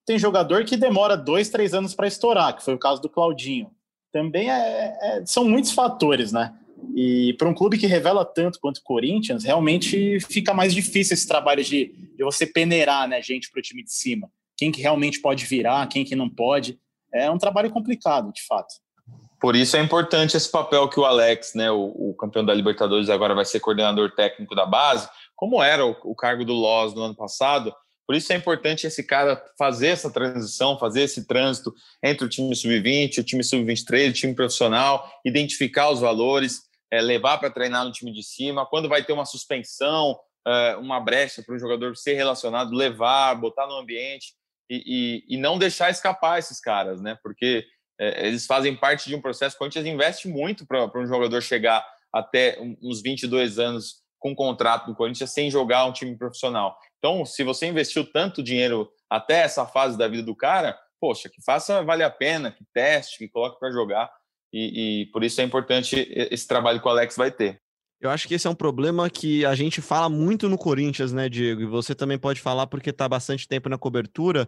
tem jogador que demora dois, três anos para estourar, que foi o caso do Claudinho. Também é, é, são muitos fatores, né? E para um clube que revela tanto quanto o Corinthians, realmente fica mais difícil esse trabalho de, de você peneirar né, gente para o time de cima. Quem que realmente pode virar, quem que não pode. É um trabalho complicado, de fato. Por isso é importante esse papel que o Alex, né, o, o campeão da Libertadores, agora vai ser coordenador técnico da base, como era o, o cargo do Loz no ano passado, por isso é importante esse cara fazer essa transição, fazer esse trânsito entre o time sub-20, o time sub-23, o time profissional, identificar os valores, é, levar para treinar no time de cima. Quando vai ter uma suspensão, é, uma brecha para o jogador ser relacionado, levar, botar no ambiente e, e, e não deixar escapar esses caras, né? Porque é, eles fazem parte de um processo. O Corinthians investe muito para um jogador chegar até uns 22 anos com contrato no Corinthians sem jogar um time profissional. Então, se você investiu tanto dinheiro até essa fase da vida do cara, poxa, que faça vale a pena, que teste, que coloque para jogar. E, e, por isso é importante esse trabalho que o Alex vai ter. Eu acho que esse é um problema que a gente fala muito no Corinthians, né, Diego? E você também pode falar porque está bastante tempo na cobertura.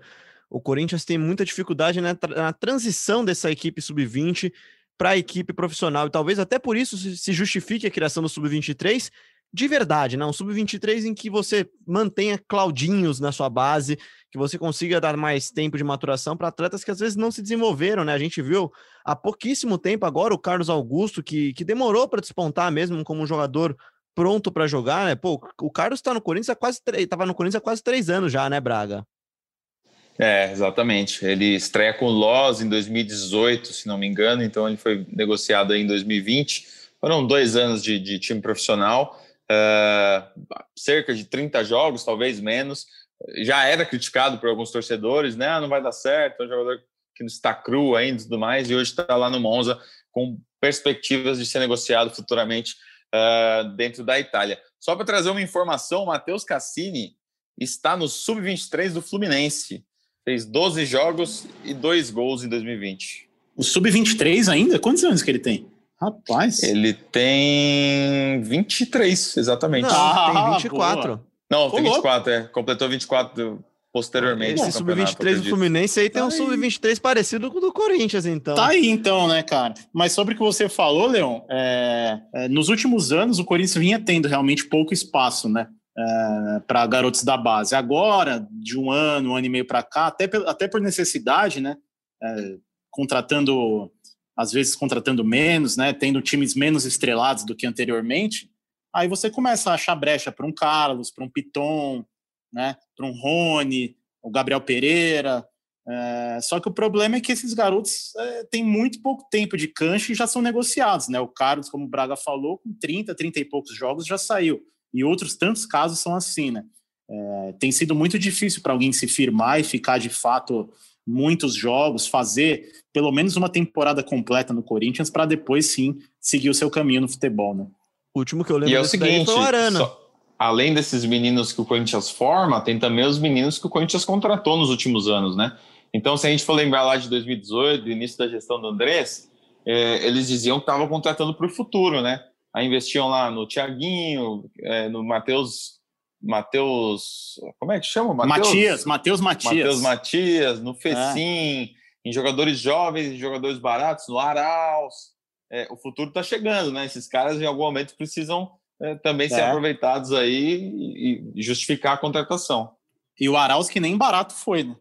O Corinthians tem muita dificuldade na, na transição dessa equipe sub-20 para a equipe profissional. E talvez até por isso se justifique a criação do sub-23, de verdade, né? Um sub-23 em que você mantenha Claudinhos na sua base, que você consiga dar mais tempo de maturação para atletas que às vezes não se desenvolveram, né? A gente viu há pouquíssimo tempo agora o Carlos Augusto, que, que demorou para despontar mesmo como um jogador pronto para jogar, né? Pô, o Carlos está no Corinthians há quase estava no Corinthians há quase três anos já, né, Braga? É, exatamente. Ele estreia com o Loz em 2018, se não me engano, então ele foi negociado aí em 2020. Foram dois anos de, de time profissional uh, cerca de 30 jogos, talvez menos. Já era criticado por alguns torcedores, né? Ah, não vai dar certo, é um jogador que está cru ainda e tudo mais, e hoje está lá no Monza com perspectivas de ser negociado futuramente uh, dentro da Itália. Só para trazer uma informação, o Matheus Cassini está no Sub-23 do Fluminense. Fez 12 jogos e 2 gols em 2020. O Sub-23 ainda? Quantos anos que ele tem? Rapaz. Ele tem 23, exatamente. Não, ah, tem 24. Boa. Não, tem 24, é. Completou 24 posteriormente. Esse sub-23 do Fluminense aí tem tá um sub-23 parecido com o do Corinthians, então. Tá aí, então, né, cara? Mas sobre o que você falou, Leon, é, é, nos últimos anos o Corinthians vinha tendo realmente pouco espaço, né? é, para garotos da base. Agora, de um ano, um ano e meio para cá, até, até por necessidade, né? É, contratando, às vezes contratando menos, né? Tendo times menos estrelados do que anteriormente, aí você começa a achar brecha para um Carlos, para um Piton, né? Para um Rony, o Gabriel Pereira. É, só que o problema é que esses garotos é, têm muito pouco tempo de cancha e já são negociados, né? O Carlos, como o Braga falou, com 30, 30 e poucos jogos já saiu. E outros tantos casos são assim, né? É, tem sido muito difícil para alguém se firmar e ficar de fato muitos jogos, fazer pelo menos uma temporada completa no Corinthians para depois sim seguir o seu caminho no futebol, né? O último que eu lembro e é o seguinte, foi o Arana. Só, além desses meninos que o Corinthians forma, tem também os meninos que o Corinthians contratou nos últimos anos, né? Então, se a gente for lembrar lá de 2018, do início da gestão do Andrés, é, eles diziam que estavam contratando para o futuro, né? Aí investiam lá no Tiaguinho, é, no Matheus. Matheus. Como é que chama? Mateus, Matias, Matheus Matias. Matheus Matias, no Fecim, é. em jogadores jovens, em jogadores baratos, no Araus. É, o futuro está chegando, né? Esses caras em algum momento precisam é, também ser é. aproveitados aí e, e justificar a contratação. E o Arauz que nem barato foi, né?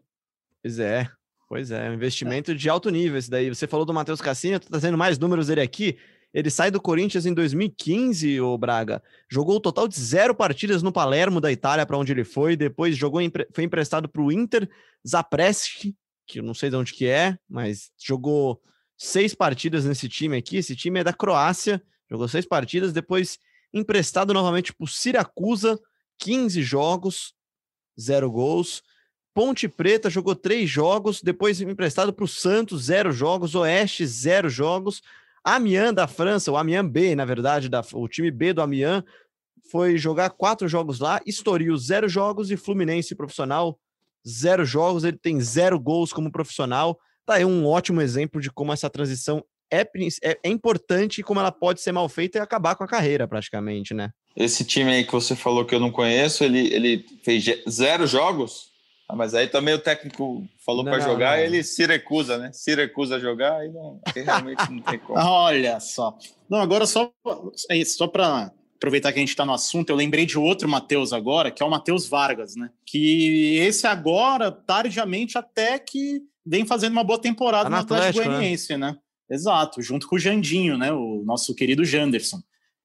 Pois é, pois é, um investimento de alto nível esse daí. Você falou do Matheus Cassini, eu tô trazendo mais números dele aqui. Ele sai do Corinthians em 2015, o Braga. Jogou o um total de zero partidas no Palermo da Itália, para onde ele foi. Depois jogou, foi emprestado para o Inter Zapreschi, que eu não sei de onde que é, mas jogou seis partidas nesse time aqui. Esse time é da Croácia, jogou seis partidas. Depois emprestado novamente para o Siracusa, 15 jogos, zero gols. Ponte Preta jogou três jogos, depois emprestado para o Santos, zero jogos. Oeste, zero jogos. Amiens da França, o Amiens B, na verdade, da, o time B do Amiens, foi jogar quatro jogos lá. Estoril, zero jogos. E Fluminense profissional, zero jogos. Ele tem zero gols como profissional. Tá aí um ótimo exemplo de como essa transição é, é, é importante e como ela pode ser mal feita e acabar com a carreira, praticamente, né? Esse time aí que você falou que eu não conheço, ele, ele fez zero jogos? Ah, mas aí também o técnico falou para jogar não. ele se recusa, né? Se recusa a jogar, aí, não, aí realmente não tem como. *laughs* Olha só. Não, agora só, é só para aproveitar que a gente está no assunto, eu lembrei de outro Matheus agora, que é o Matheus Vargas, né? Que esse agora, tardiamente, até que vem fazendo uma boa temporada tá no Atlético, Atlético né? Goianiense, né? né? Exato, junto com o Jandinho, né? O nosso querido Janderson.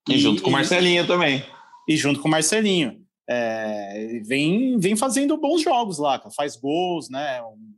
E, e junto com o Marcelinho também. E junto com o Marcelinho é, vem, vem fazendo bons jogos lá, faz gols, né? Um,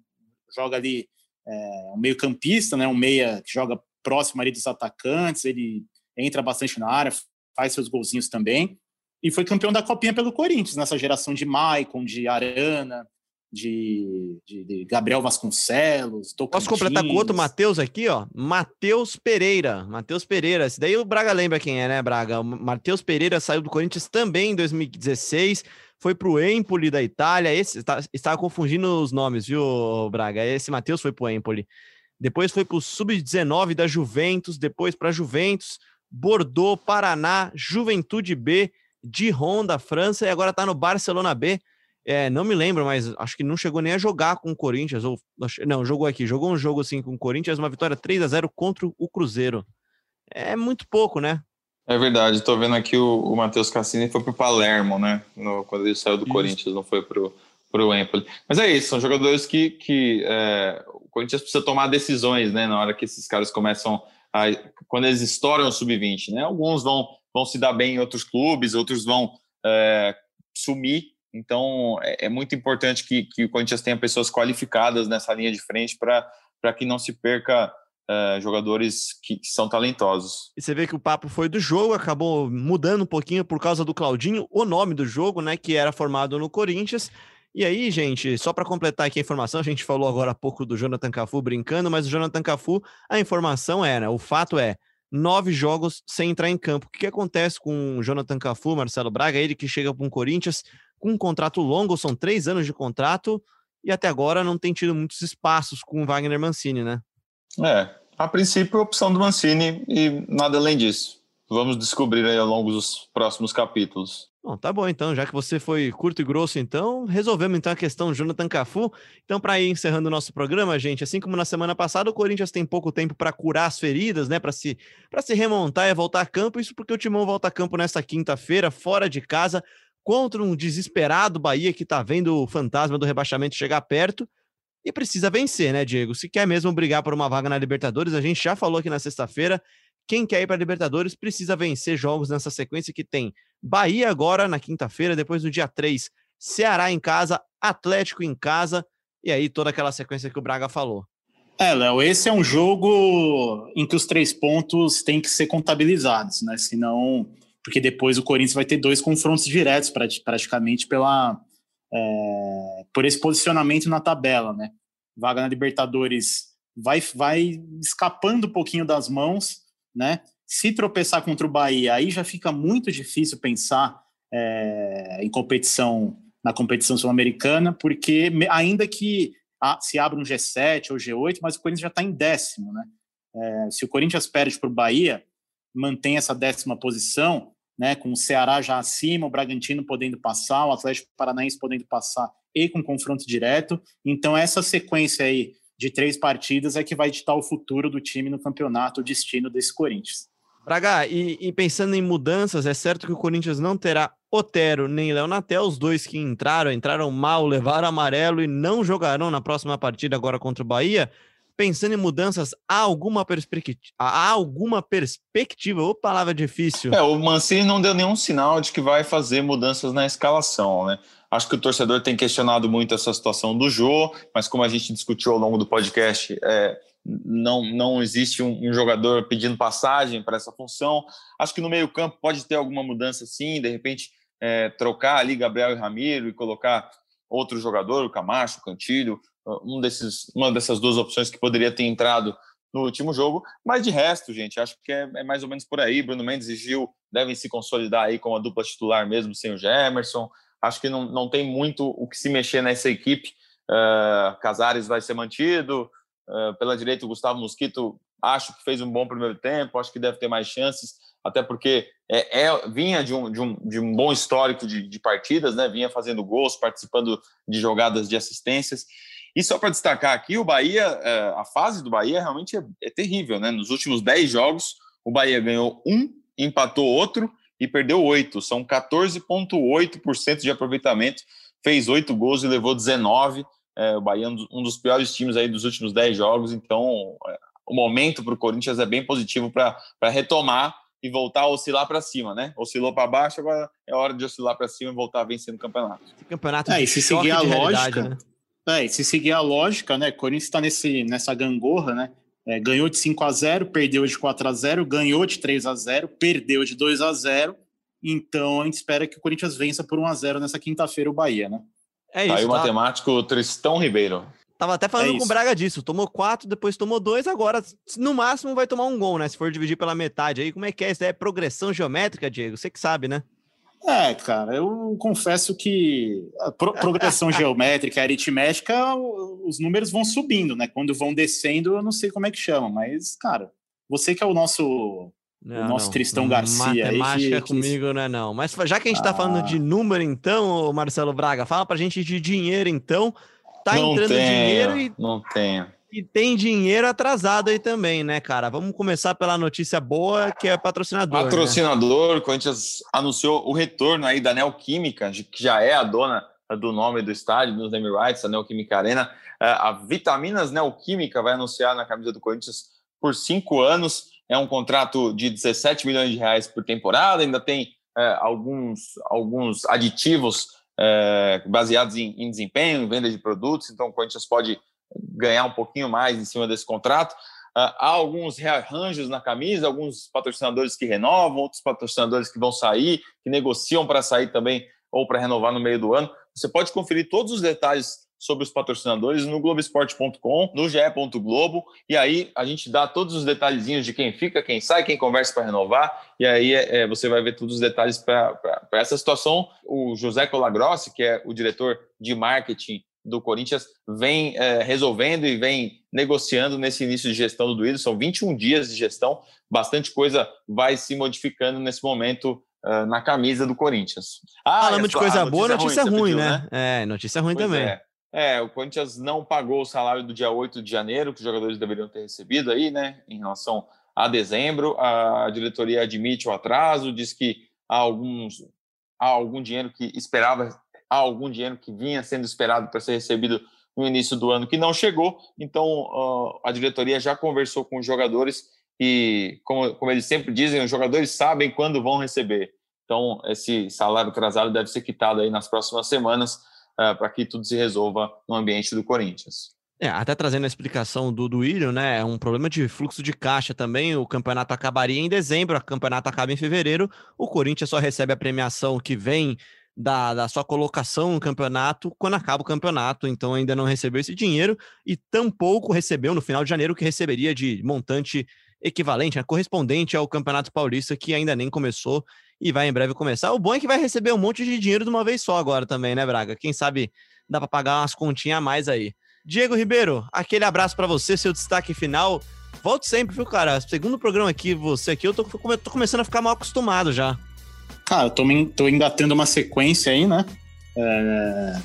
joga ali é, um meio campista, né? Um meia que joga próximo ali dos atacantes, ele entra bastante na área, faz seus golzinhos também. E foi campeão da Copinha pelo Corinthians, nessa geração de Maicon, de Arana, de, de, de Gabriel Vasconcelos. Tocantins. Posso completar com outro Matheus aqui, ó? Matheus Pereira. Matheus Pereira. Esse daí o Braga lembra quem é, né, Braga? O Matheus Pereira saiu do Corinthians também em 2016. Foi para o Empoli da Itália. Esse estava confundindo os nomes, viu, Braga? Esse Matheus foi para o Empoli. Depois foi para o Sub-19 da Juventus. Depois para Juventus, Bordeaux, Paraná, Juventude B, Dijon da França. E agora está no Barcelona B. É, não me lembro, mas acho que não chegou nem a jogar com o Corinthians. Ou, não, jogou aqui. Jogou um jogo assim com o Corinthians, uma vitória 3 a 0 contra o Cruzeiro. É muito pouco, né? É verdade. Estou vendo aqui o, o Matheus Cassini foi para o Palermo, né? No, quando ele saiu do isso. Corinthians, não foi para o Empoli. Mas é isso, são jogadores que, que é, o Corinthians precisa tomar decisões, né? Na hora que esses caras começam a. Quando eles estouram o sub-20, né? Alguns vão, vão se dar bem em outros clubes, outros vão é, sumir então, é, é muito importante que, que, o Corinthians tenha pessoas qualificadas nessa linha de frente para que não se perca uh, jogadores que, que, são talentosos. E você vê que o papo foi do jogo, acabou mudando um pouquinho por causa do Claudinho, o nome do jogo, né, que era formado no Corinthians. E aí, gente, só para completar aqui a informação, a gente falou agora há pouco do Jonathan Cafu brincando, mas o Jonathan Cafu, a informação era, né, o fato é, nove jogos sem entrar em campo. O que, que acontece com o Jonathan Cafu, Marcelo Braga, ele que chega para um Corinthians com um contrato longo, são três anos de contrato, e até agora não tem tido muitos espaços com o Wagner Mancini, né? É, a princípio, a opção do Mancini e nada além disso. Vamos descobrir aí ao longo dos próximos capítulos. Bom, tá bom então, já que você foi curto e grosso, então resolvemos então a questão Jonathan Cafu. Então, para ir encerrando o nosso programa, gente, assim como na semana passada, o Corinthians tem pouco tempo para curar as feridas, né, para se para se remontar e voltar a campo. Isso porque o Timão volta a campo nesta quinta-feira, fora de casa, contra um desesperado Bahia que está vendo o fantasma do rebaixamento chegar perto e precisa vencer, né, Diego? Se quer mesmo brigar por uma vaga na Libertadores, a gente já falou aqui na sexta-feira, quem quer ir para a Libertadores precisa vencer jogos nessa sequência que tem Bahia agora na quinta-feira, depois no dia 3, Ceará em casa, Atlético em casa, e aí toda aquela sequência que o Braga falou. É, Léo, esse é um jogo em que os três pontos têm que ser contabilizados, né? Senão, porque depois o Corinthians vai ter dois confrontos diretos praticamente pela, é, por esse posicionamento na tabela, né? Vaga na Libertadores vai, vai escapando um pouquinho das mãos, né? Se tropeçar contra o Bahia, aí já fica muito difícil pensar é, em competição na competição sul-americana, porque ainda que se abra um G7 ou G8, mas o Corinthians já está em décimo, né? É, se o Corinthians perde para o Bahia, mantém essa décima posição, né? Com o Ceará já acima, o Bragantino podendo passar, o Atlético Paranaense podendo passar e com confronto direto. Então essa sequência aí de três partidas é que vai ditar o futuro do time no campeonato, o destino desse Corinthians. Braga, e, e, pensando em mudanças, é certo que o Corinthians não terá Otero nem Léo Natel, os dois que entraram, entraram mal, levaram amarelo e não jogarão na próxima partida agora contra o Bahia. Pensando em mudanças, há alguma perspectiva? Há alguma perspectiva? Ou palavra difícil? É, o Mancini não deu nenhum sinal de que vai fazer mudanças na escalação, né? Acho que o torcedor tem questionado muito essa situação do Jô, mas como a gente discutiu ao longo do podcast, é, não, não existe um, um jogador pedindo passagem para essa função. Acho que no meio-campo pode ter alguma mudança sim, de repente é, trocar ali Gabriel e Ramiro e colocar outro jogador, o Camacho, o Cantilho, um desses, uma dessas duas opções que poderia ter entrado no último jogo, mas de resto, gente, acho que é, é, mais ou menos por aí. Bruno Mendes e Gil devem se consolidar aí com a dupla titular mesmo, sem o Gemerson. Acho que não, não tem muito o que se mexer nessa equipe. Uh, Casares vai ser mantido, Uh, pela direita, o Gustavo Mosquito, acho que fez um bom primeiro tempo, acho que deve ter mais chances, até porque é, é vinha de um, de, um, de um bom histórico de, de partidas, né? vinha fazendo gols, participando de jogadas de assistências. E só para destacar aqui, o Bahia, é, a fase do Bahia realmente é, é terrível, né? Nos últimos 10 jogos, o Bahia ganhou um, empatou outro e perdeu oito. São 14,8% de aproveitamento, fez oito gols e levou 19 é, o Bahia é um dos piores times aí dos últimos 10 jogos, então é, o momento para o Corinthians é bem positivo para retomar e voltar a oscilar para cima, né? Oscilou para baixo, agora é hora de oscilar para cima e voltar a vencer no campeonato. Campeonato é, e se seguir a lógica, né? É, e se seguir a lógica, né? Corinthians está nesse nessa gangorra, né? É, ganhou de 5 a 0, perdeu de 4 a 0, ganhou de 3 a 0, perdeu de 2 a 0. Então a gente espera que o Corinthians vença por 1 a 0 nessa quinta-feira o Bahia, né? É isso. Aí o tá... matemático Tristão Ribeiro. Tava até falando é com o Braga disso. Tomou quatro, depois tomou dois, agora no máximo vai tomar um gol, né? Se for dividir pela metade aí. Como é que é? Isso é progressão geométrica, Diego? Você que sabe, né? É, cara, eu confesso que a pro progressão *laughs* geométrica, aritmética, os números vão subindo, né? Quando vão descendo, eu não sei como é que chama, mas, cara, você que é o nosso não, o nosso não. Tristão Garcia. Matemática aí que, comigo não é não. Mas já que a gente está ah. falando de número, então, Marcelo Braga, fala para a gente de dinheiro, então. Tá não entrando tenho, dinheiro e. Não tem. E tem dinheiro atrasado aí também, né, cara? Vamos começar pela notícia boa, que é patrocinador. Né? Patrocinador, né? Corinthians anunciou o retorno aí da Neoquímica, que já é a dona do nome do estádio, dos rights, a Neoquímica Arena. É, a Vitaminas Neoquímica vai anunciar na camisa do Corinthians por cinco anos é um contrato de 17 milhões de reais por temporada, ainda tem é, alguns, alguns aditivos é, baseados em, em, desempenho, em venda de produtos, então o Corinthians pode ganhar um pouquinho mais em cima desse contrato. É, há alguns rearranjos na camisa, alguns patrocinadores que renovam, outros patrocinadores que vão sair, que negociam para sair também ou para renovar no meio do ano. Você pode conferir todos os detalhes sobre os patrocinadores no Globoesporte.com, no GE. Globo, e aí a gente dá todos os detalhezinhos de quem fica, quem sai, quem conversa para renovar, e aí é, você vai ver todos os detalhes para essa situação. O José Colagrossi, que é o diretor de marketing do Corinthians, vem é, resolvendo e vem negociando nesse início de gestão do Duílio. São 21 dias de gestão, bastante coisa vai se modificando nesse momento Uh, na camisa do Corinthians. Ah, Falando de coisa boa, notícia ruim, ruim pediu, né? né? É, notícia ruim pois também. É. É, o Corinthians não pagou o salário do dia 8 de janeiro, que os jogadores deveriam ter recebido aí, né, em relação a dezembro. A diretoria admite o atraso, diz que há alguns, há algum dinheiro que esperava, há algum dinheiro que vinha sendo esperado para ser recebido no início do ano que não chegou. Então, uh, a diretoria já conversou com os jogadores e, como, como eles sempre dizem, os jogadores sabem quando vão receber. Então, esse salário atrasado deve ser quitado aí nas próximas semanas uh, para que tudo se resolva no ambiente do Corinthians. É, até trazendo a explicação do, do William, né? É um problema de fluxo de caixa também. O campeonato acabaria em dezembro, o campeonato acaba em fevereiro. O Corinthians só recebe a premiação que vem da, da sua colocação no campeonato quando acaba o campeonato, então ainda não recebeu esse dinheiro e tampouco recebeu no final de janeiro que receberia de montante equivalente, né, correspondente ao Campeonato Paulista, que ainda nem começou e vai em breve começar. O bom é que vai receber um monte de dinheiro de uma vez só agora também, né, Braga? Quem sabe dá para pagar umas continhas a mais aí. Diego Ribeiro, aquele abraço para você, seu destaque final. Volte sempre, viu, cara? Segundo programa aqui, você aqui, eu tô, tô começando a ficar mal acostumado já. Cara, eu tô, tô engatando uma sequência aí, né? É...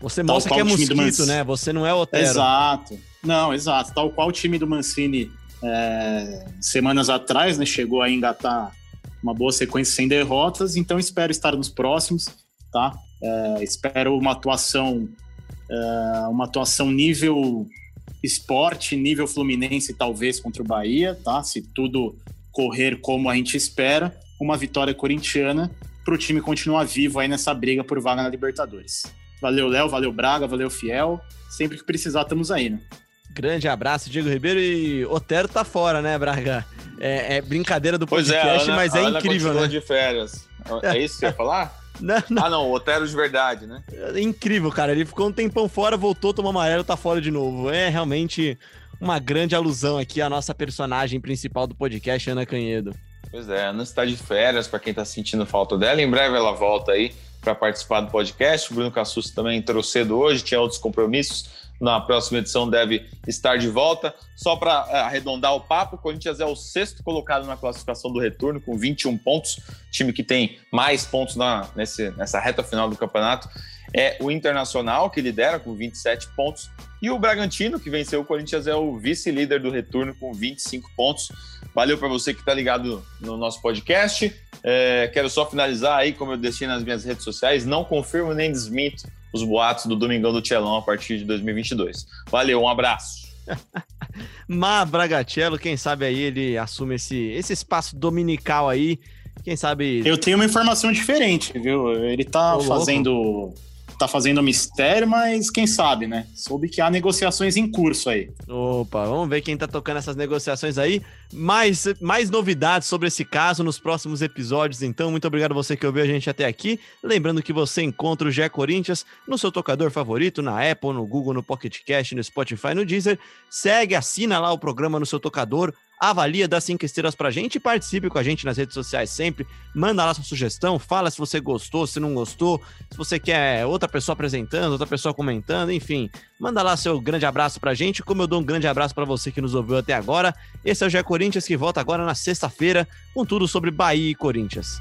Você mostra que é mosquito, né? Você não é Otero. Exato. Não, exato. Tal qual o time do Mancini é... semanas atrás, né? Chegou a engatar uma boa sequência sem derrotas, então espero estar nos próximos, tá? É... espero uma atuação é... uma atuação nível esporte, nível Fluminense, talvez, contra o Bahia, tá? Se tudo correr como a gente espera uma vitória corintiana para o time continuar vivo aí nessa briga por vaga na Libertadores. Valeu, Léo, valeu, Braga, valeu, Fiel. Sempre que precisar, estamos aí, né? Grande abraço, Diego Ribeiro. E Otero tá fora, né, Braga? É, é brincadeira do pois é, podcast, Ana, mas é incrível, né? de férias. É isso que você ia falar? *laughs* Não, não. Ah, não, o Otero de verdade, né? É incrível, cara. Ele ficou um tempão fora, voltou, tomou amarelo, tá fora de novo. É realmente uma grande alusão aqui à nossa personagem principal do podcast, Ana Canhedo. Pois é, Ana está de férias, para quem está sentindo falta dela. Em breve ela volta aí para participar do podcast. O Bruno Cassus também entrou cedo hoje, tinha outros compromissos. Na próxima edição deve estar de volta. Só para é, arredondar o papo, o Corinthians é o sexto colocado na classificação do retorno, com 21 pontos. Time que tem mais pontos na, nesse, nessa reta final do campeonato é o Internacional, que lidera com 27 pontos. E o Bragantino, que venceu o Corinthians, é o vice-líder do retorno com 25 pontos. Valeu para você que está ligado no nosso podcast. É, quero só finalizar aí, como eu deixei nas minhas redes sociais, não confirmo nem desminto os boatos do Domingão do Tchelão a partir de 2022. Valeu, um abraço. *laughs* Má Bragatello, quem sabe aí ele assume esse, esse espaço dominical aí. Quem sabe. Eu tenho uma informação diferente, viu? Ele tá fazendo. Louco tá fazendo mistério, mas quem sabe, né? Soube que há negociações em curso aí. Opa, vamos ver quem tá tocando essas negociações aí. Mais, mais novidades sobre esse caso nos próximos episódios, então. Muito obrigado a você que ouviu a gente até aqui. Lembrando que você encontra o Gé Corinthians no seu tocador favorito, na Apple, no Google, no Pocket Cast, no Spotify, no Deezer. Segue, assina lá o programa no seu tocador avalia, dá cinco estrelas pra gente e participe com a gente nas redes sociais sempre. Manda lá sua sugestão, fala se você gostou, se não gostou, se você quer outra pessoa apresentando, outra pessoa comentando, enfim. Manda lá seu grande abraço pra gente, como eu dou um grande abraço para você que nos ouviu até agora. Esse é o Gé Corinthians que volta agora na sexta-feira com tudo sobre Bahia e Corinthians.